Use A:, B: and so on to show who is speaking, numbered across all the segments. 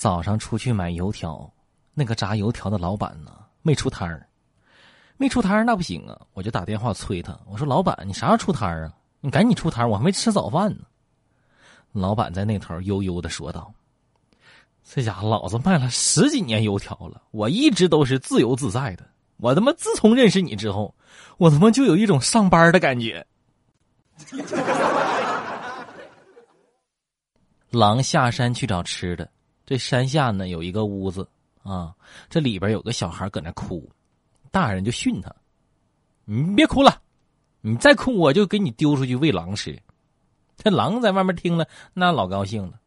A: 早上出去买油条，那个炸油条的老板呢没出摊儿，没出摊儿那不行啊！我就打电话催他，我说：“老板，你啥时候出摊儿啊？你赶紧出摊儿，我还没吃早饭呢。”老板在那头悠悠的说道：“这家伙老子卖了十几年油条了，我一直都是自由自在的。我他妈自从认识你之后，我他妈就有一种上班的感觉。”狼下山去找吃的，这山下呢有一个屋子啊，这里边有个小孩搁那哭，大人就训他：“你别哭了，你再哭我就给你丢出去喂狼吃。”这狼在外面听了，那老高兴了，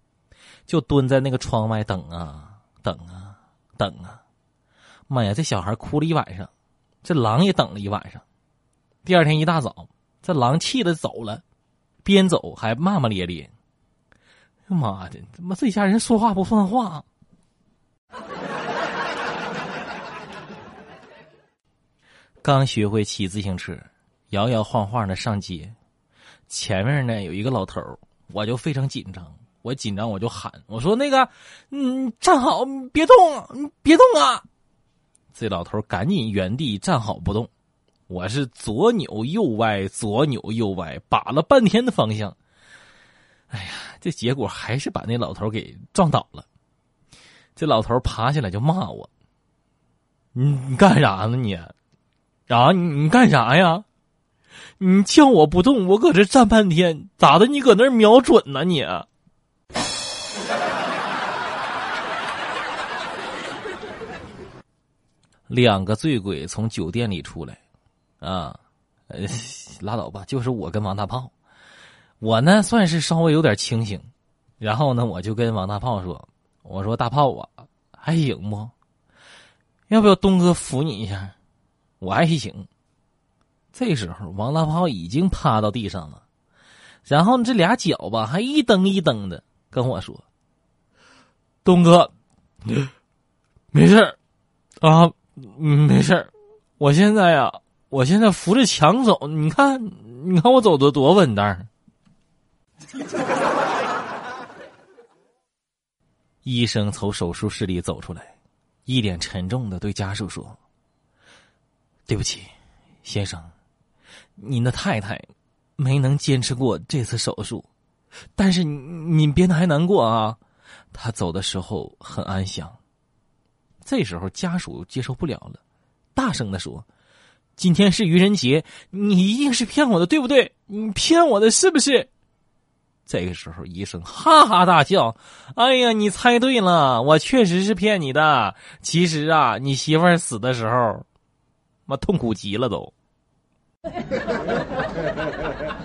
A: 就蹲在那个窗外等啊等啊等啊。妈呀，这小孩哭了一晚上，这狼也等了一晚上。第二天一大早，这狼气的走了，边走还骂骂咧咧。妈的，他妈这家人说话不算话。刚学会骑自行车，摇摇晃晃的上街，前面呢有一个老头我就非常紧张。我紧张我就喊，我说：“那个，嗯，站好，别动，别动啊！”这老头赶紧原地站好不动。我是左扭右歪，左扭右歪，把了半天的方向。哎呀，这结果还是把那老头给撞倒了。这老头爬起来就骂我：“你你干啥呢你？啊你你干啥呀？你叫我不动，我搁这站半天，咋的？你搁那瞄准呢你？” 两个醉鬼从酒店里出来，啊，拉倒吧，就是我跟王大炮。我呢算是稍微有点清醒，然后呢我就跟王大炮说：“我说大炮啊，还行不？要不要东哥扶你一下？我还行。”这时候王大炮已经趴到地上了，然后这俩脚吧还一蹬一蹬的跟我说：“东哥，没事啊，没事我现在呀，我现在扶着墙走，你看，你看我走的多稳当。”医生从手术室里走出来，一脸沉重的对家属说：“对不起，先生，您的太太没能坚持过这次手术，但是您别太难过啊，她走的时候很安详。”这时候家属接受不了了，大声的说：“今天是愚人节，你一定是骗我的，对不对？你骗我的是不是？”这个时候，医生哈哈大笑：“哎呀，你猜对了，我确实是骗你的。其实啊，你媳妇儿死的时候，妈痛苦极了都。”